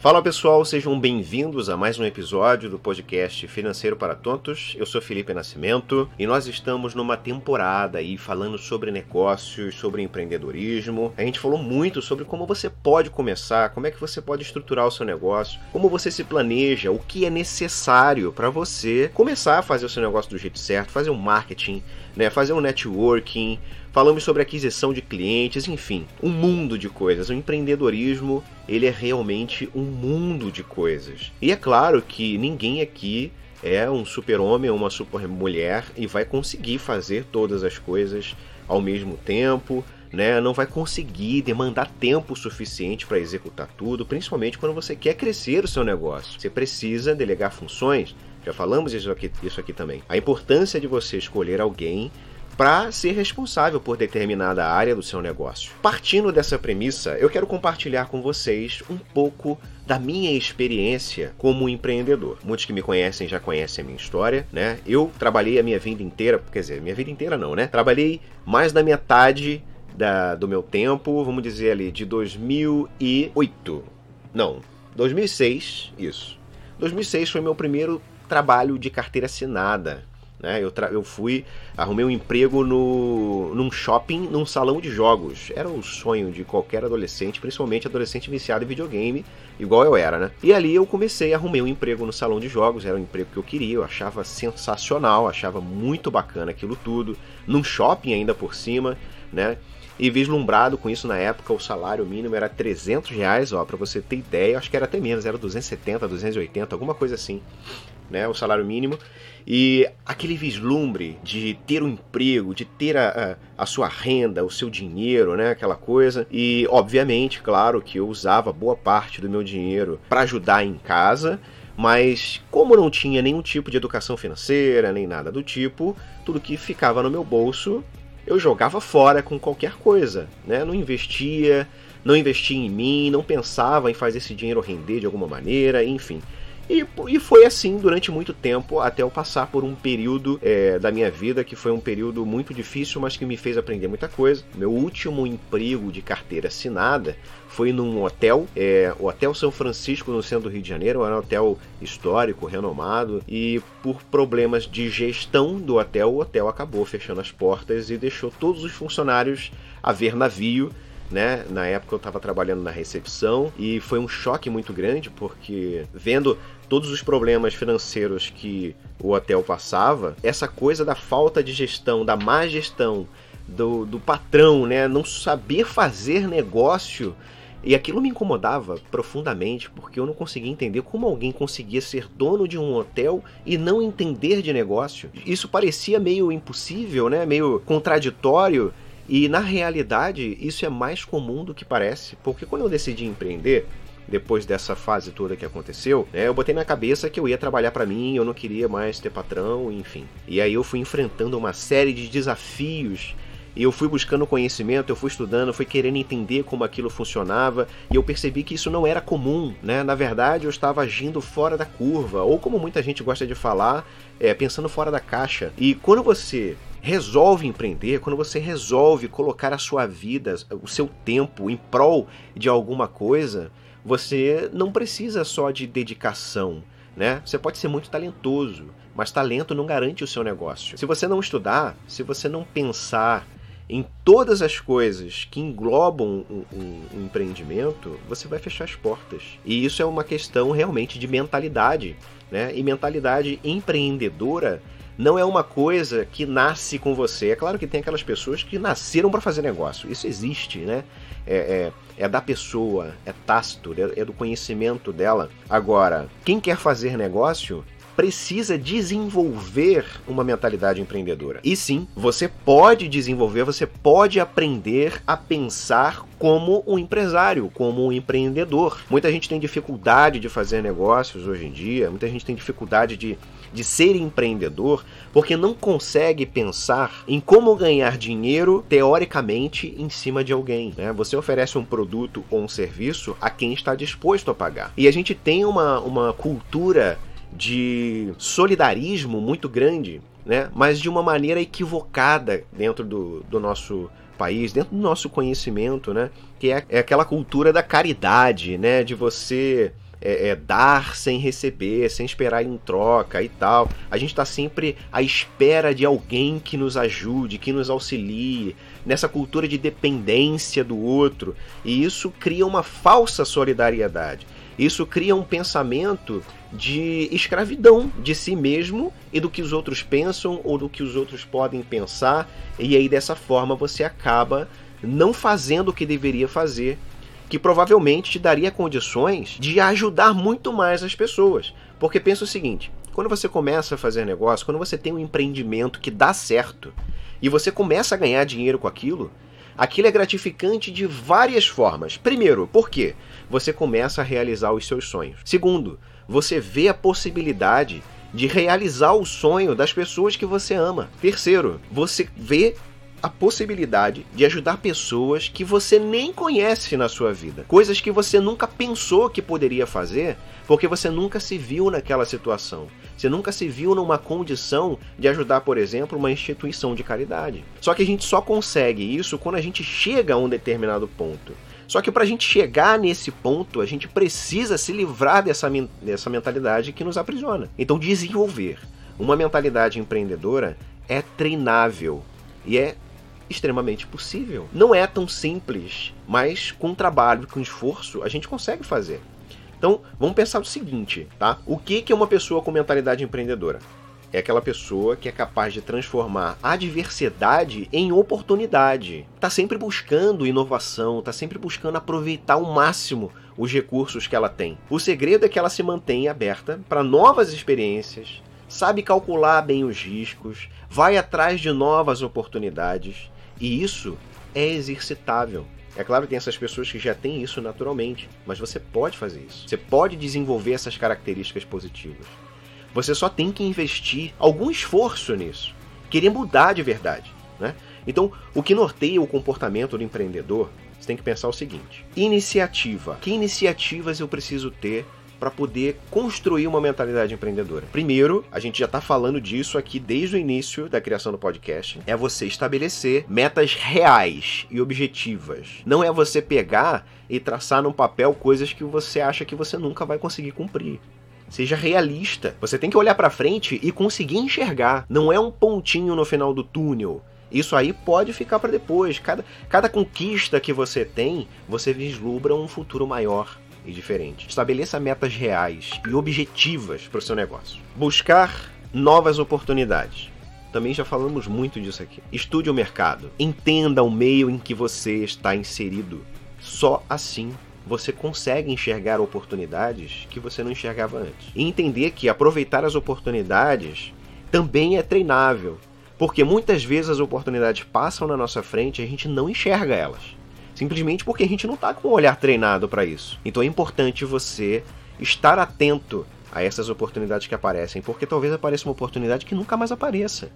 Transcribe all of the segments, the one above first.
Fala pessoal, sejam bem-vindos a mais um episódio do podcast Financeiro para Tontos. Eu sou Felipe Nascimento e nós estamos numa temporada aí falando sobre negócios, sobre empreendedorismo. A gente falou muito sobre como você pode começar, como é que você pode estruturar o seu negócio, como você se planeja, o que é necessário para você começar a fazer o seu negócio do jeito certo, fazer um marketing, né, fazer um networking, falamos sobre aquisição de clientes, enfim, um mundo de coisas. O empreendedorismo, ele é realmente um mundo de coisas. E é claro que ninguém aqui é um super-homem ou uma super-mulher e vai conseguir fazer todas as coisas ao mesmo tempo, né? Não vai conseguir demandar tempo suficiente para executar tudo, principalmente quando você quer crescer o seu negócio. Você precisa delegar funções. Já falamos isso aqui, isso aqui também. A importância de você escolher alguém para ser responsável por determinada área do seu negócio. Partindo dessa premissa, eu quero compartilhar com vocês um pouco da minha experiência como empreendedor. Muitos que me conhecem já conhecem a minha história, né? Eu trabalhei a minha vida inteira, quer dizer, minha vida inteira não, né? Trabalhei mais da metade da, do meu tempo, vamos dizer ali, de 2008. Não, 2006, isso. 2006 foi meu primeiro trabalho de carteira assinada. Né? Eu, eu fui, arrumei um emprego no, num shopping, num salão de jogos. Era o sonho de qualquer adolescente, principalmente adolescente viciado em videogame, igual eu era, né? E ali eu comecei, arrumei um emprego no salão de jogos, era um emprego que eu queria, eu achava sensacional, achava muito bacana aquilo tudo. Num shopping ainda por cima, né? E vislumbrado com isso na época, o salário mínimo era 300 reais, ó, pra você ter ideia, acho que era até menos, era 270, 280, alguma coisa assim né, o salário mínimo, e aquele vislumbre de ter um emprego, de ter a, a, a, sua renda, o seu dinheiro, né, aquela coisa. E, obviamente, claro que eu usava boa parte do meu dinheiro para ajudar em casa, mas como não tinha nenhum tipo de educação financeira, nem nada do tipo, tudo que ficava no meu bolso eu jogava fora com qualquer coisa, né? Não investia, não investia em mim, não pensava em fazer esse dinheiro render de alguma maneira, enfim. E, e foi assim durante muito tempo, até eu passar por um período é, da minha vida que foi um período muito difícil, mas que me fez aprender muita coisa. Meu último emprego de carteira assinada foi num hotel, é, o Hotel São Francisco, no centro do Rio de Janeiro, era um hotel histórico, renomado, e por problemas de gestão do hotel, o hotel acabou fechando as portas e deixou todos os funcionários a ver navio né? Na época eu estava trabalhando na recepção e foi um choque muito grande porque vendo todos os problemas financeiros que o hotel passava, essa coisa da falta de gestão, da má gestão, do, do patrão, né? Não saber fazer negócio. E aquilo me incomodava profundamente, porque eu não conseguia entender como alguém conseguia ser dono de um hotel e não entender de negócio. Isso parecia meio impossível, né? Meio contraditório. E na realidade, isso é mais comum do que parece, porque quando eu decidi empreender, depois dessa fase toda que aconteceu, né, eu botei na cabeça que eu ia trabalhar para mim, eu não queria mais ter patrão, enfim. E aí eu fui enfrentando uma série de desafios e eu fui buscando conhecimento, eu fui estudando, fui querendo entender como aquilo funcionava, e eu percebi que isso não era comum, né? Na verdade, eu estava agindo fora da curva, ou como muita gente gosta de falar, é, pensando fora da caixa. E quando você resolve empreender, quando você resolve colocar a sua vida, o seu tempo em prol de alguma coisa, você não precisa só de dedicação, né? Você pode ser muito talentoso, mas talento não garante o seu negócio. Se você não estudar, se você não pensar em todas as coisas que englobam um, um, um, empreendimento, você vai fechar as portas. E isso é uma questão realmente de mentalidade, né? E mentalidade empreendedora não é uma coisa que nasce com você. É claro que tem aquelas pessoas que nasceram para fazer negócio. Isso existe, né? É, é, é da pessoa, é tácito, é, é do conhecimento dela. Agora, quem quer fazer negócio precisa desenvolver uma mentalidade empreendedora. E sim, você pode desenvolver, você pode aprender a pensar como um empresário, como um empreendedor. Muita gente tem dificuldade de fazer negócios hoje em dia, muita gente tem dificuldade de, de ser empreendedor porque não consegue pensar em como ganhar dinheiro teoricamente em cima de alguém. Né? Você oferece um produto ou um serviço a quem está disposto a pagar. E a gente tem uma, uma cultura de solidarismo muito grande, né? mas de uma maneira equivocada dentro do, do nosso país, dentro do nosso conhecimento, né? que é, é aquela cultura da caridade, né? de você é, é, dar sem receber, sem esperar em troca e tal. A gente está sempre à espera de alguém que nos ajude, que nos auxilie, nessa cultura de dependência do outro. E isso cria uma falsa solidariedade. Isso cria um pensamento de escravidão de si mesmo e do que os outros pensam ou do que os outros podem pensar, e aí dessa forma você acaba não fazendo o que deveria fazer, que provavelmente te daria condições de ajudar muito mais as pessoas. Porque pensa o seguinte: quando você começa a fazer negócio, quando você tem um empreendimento que dá certo e você começa a ganhar dinheiro com aquilo, aquilo é gratificante de várias formas. Primeiro, porque você começa a realizar os seus sonhos. Segundo, você vê a possibilidade de realizar o sonho das pessoas que você ama. Terceiro, você vê a possibilidade de ajudar pessoas que você nem conhece na sua vida. Coisas que você nunca pensou que poderia fazer, porque você nunca se viu naquela situação. Você nunca se viu numa condição de ajudar, por exemplo, uma instituição de caridade. Só que a gente só consegue isso quando a gente chega a um determinado ponto. Só que para a gente chegar nesse ponto, a gente precisa se livrar dessa, dessa mentalidade que nos aprisiona. Então, desenvolver uma mentalidade empreendedora é treinável e é extremamente possível. Não é tão simples, mas com trabalho, com esforço, a gente consegue fazer. Então, vamos pensar o seguinte, tá? O que é uma pessoa com mentalidade empreendedora? é aquela pessoa que é capaz de transformar a adversidade em oportunidade. Está sempre buscando inovação, está sempre buscando aproveitar ao máximo os recursos que ela tem. O segredo é que ela se mantém aberta para novas experiências, sabe calcular bem os riscos, vai atrás de novas oportunidades e isso é exercitável. É claro que tem essas pessoas que já têm isso naturalmente, mas você pode fazer isso. Você pode desenvolver essas características positivas. Você só tem que investir algum esforço nisso. Querer mudar de verdade. Né? Então, o que norteia o comportamento do empreendedor, você tem que pensar o seguinte: iniciativa. Que iniciativas eu preciso ter para poder construir uma mentalidade empreendedora. Primeiro, a gente já está falando disso aqui desde o início da criação do podcast, é você estabelecer metas reais e objetivas. Não é você pegar e traçar num papel coisas que você acha que você nunca vai conseguir cumprir. Seja realista. Você tem que olhar para frente e conseguir enxergar. Não é um pontinho no final do túnel. Isso aí pode ficar para depois. Cada, cada conquista que você tem, você vislumbra um futuro maior e diferente. Estabeleça metas reais e objetivas para o seu negócio. Buscar novas oportunidades. Também já falamos muito disso aqui. Estude o mercado. Entenda o meio em que você está inserido. Só assim você consegue enxergar oportunidades que você não enxergava antes. E entender que aproveitar as oportunidades também é treinável, porque muitas vezes as oportunidades passam na nossa frente e a gente não enxerga elas. Simplesmente porque a gente não está com o olhar treinado para isso. Então é importante você estar atento a essas oportunidades que aparecem, porque talvez apareça uma oportunidade que nunca mais apareça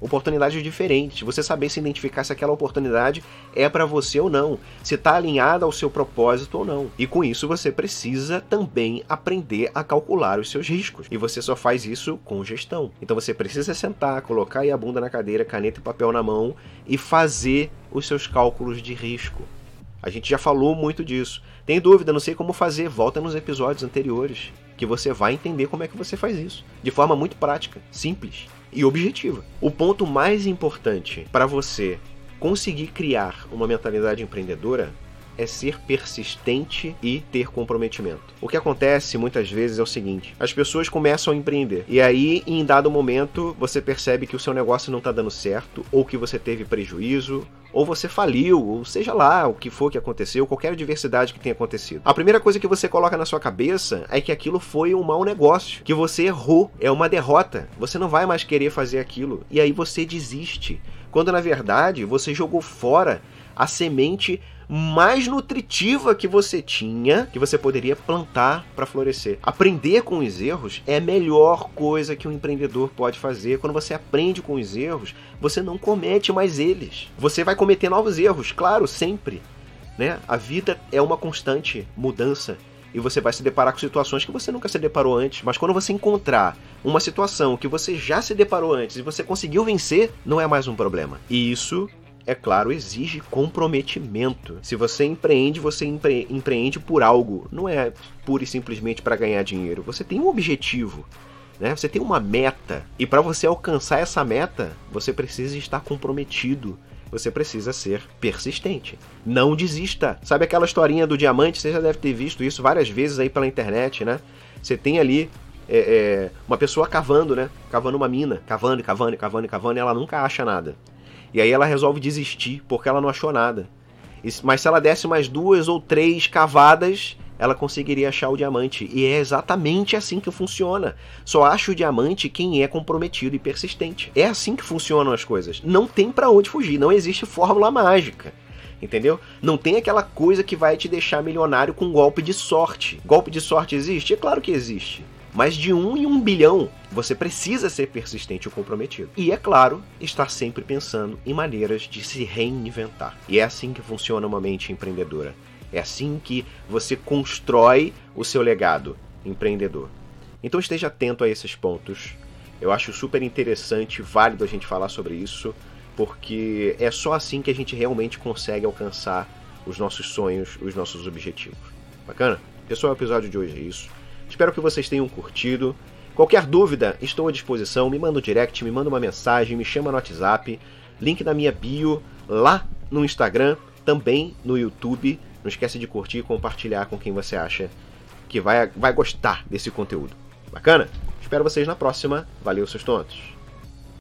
oportunidades diferentes, você saber se identificar se aquela oportunidade é para você ou não, se está alinhada ao seu propósito ou não. E com isso você precisa também aprender a calcular os seus riscos. E você só faz isso com gestão. Então você precisa sentar, colocar a bunda na cadeira, caneta e papel na mão e fazer os seus cálculos de risco. A gente já falou muito disso. Tem dúvida, não sei como fazer? Volta nos episódios anteriores, que você vai entender como é que você faz isso, de forma muito prática, simples e objetiva. O ponto mais importante para você conseguir criar uma mentalidade empreendedora é ser persistente e ter comprometimento. O que acontece muitas vezes é o seguinte: as pessoas começam a empreender e aí, em dado momento, você percebe que o seu negócio não está dando certo, ou que você teve prejuízo, ou você faliu, ou seja lá o que for que aconteceu, qualquer adversidade que tenha acontecido. A primeira coisa que você coloca na sua cabeça é que aquilo foi um mau negócio, que você errou, é uma derrota. Você não vai mais querer fazer aquilo e aí você desiste. Quando na verdade você jogou fora a semente mais nutritiva que você tinha, que você poderia plantar para florescer. Aprender com os erros é a melhor coisa que um empreendedor pode fazer. Quando você aprende com os erros, você não comete mais eles. Você vai cometer novos erros, claro, sempre. Né? A vida é uma constante mudança e você vai se deparar com situações que você nunca se deparou antes. Mas quando você encontrar uma situação que você já se deparou antes e você conseguiu vencer, não é mais um problema. E isso é claro, exige comprometimento. Se você empreende, você empre empreende por algo, não é pura e simplesmente para ganhar dinheiro. Você tem um objetivo. Né? Você tem uma meta e para você alcançar essa meta, você precisa estar comprometido. Você precisa ser persistente. Não desista. Sabe aquela historinha do diamante? Você já deve ter visto isso várias vezes aí pela internet, né? Você tem ali é, é, uma pessoa cavando, né? Cavando uma mina, cavando, cavando, cavando, cavando, e ela nunca acha nada. E aí ela resolve desistir porque ela não achou nada. Mas se ela desse mais duas ou três cavadas, ela conseguiria achar o diamante. E é exatamente assim que funciona. Só acha o diamante quem é comprometido e persistente. É assim que funcionam as coisas. Não tem para onde fugir, não existe fórmula mágica. Entendeu? Não tem aquela coisa que vai te deixar milionário com golpe de sorte. Golpe de sorte existe? É claro que existe. Mas de um em um bilhão, você precisa ser persistente e comprometido. E é claro, estar sempre pensando em maneiras de se reinventar. E é assim que funciona uma mente empreendedora. É assim que você constrói o seu legado empreendedor. Então esteja atento a esses pontos. Eu acho super interessante, válido a gente falar sobre isso, porque é só assim que a gente realmente consegue alcançar os nossos sonhos, os nossos objetivos. Bacana? Pessoal, o episódio de hoje é isso. Espero que vocês tenham curtido. Qualquer dúvida, estou à disposição. Me manda um direct, me manda uma mensagem, me chama no WhatsApp. Link na minha bio lá no Instagram, também no YouTube. Não esquece de curtir e compartilhar com quem você acha que vai, vai gostar desse conteúdo. Bacana? Espero vocês na próxima. Valeu, seus tontos!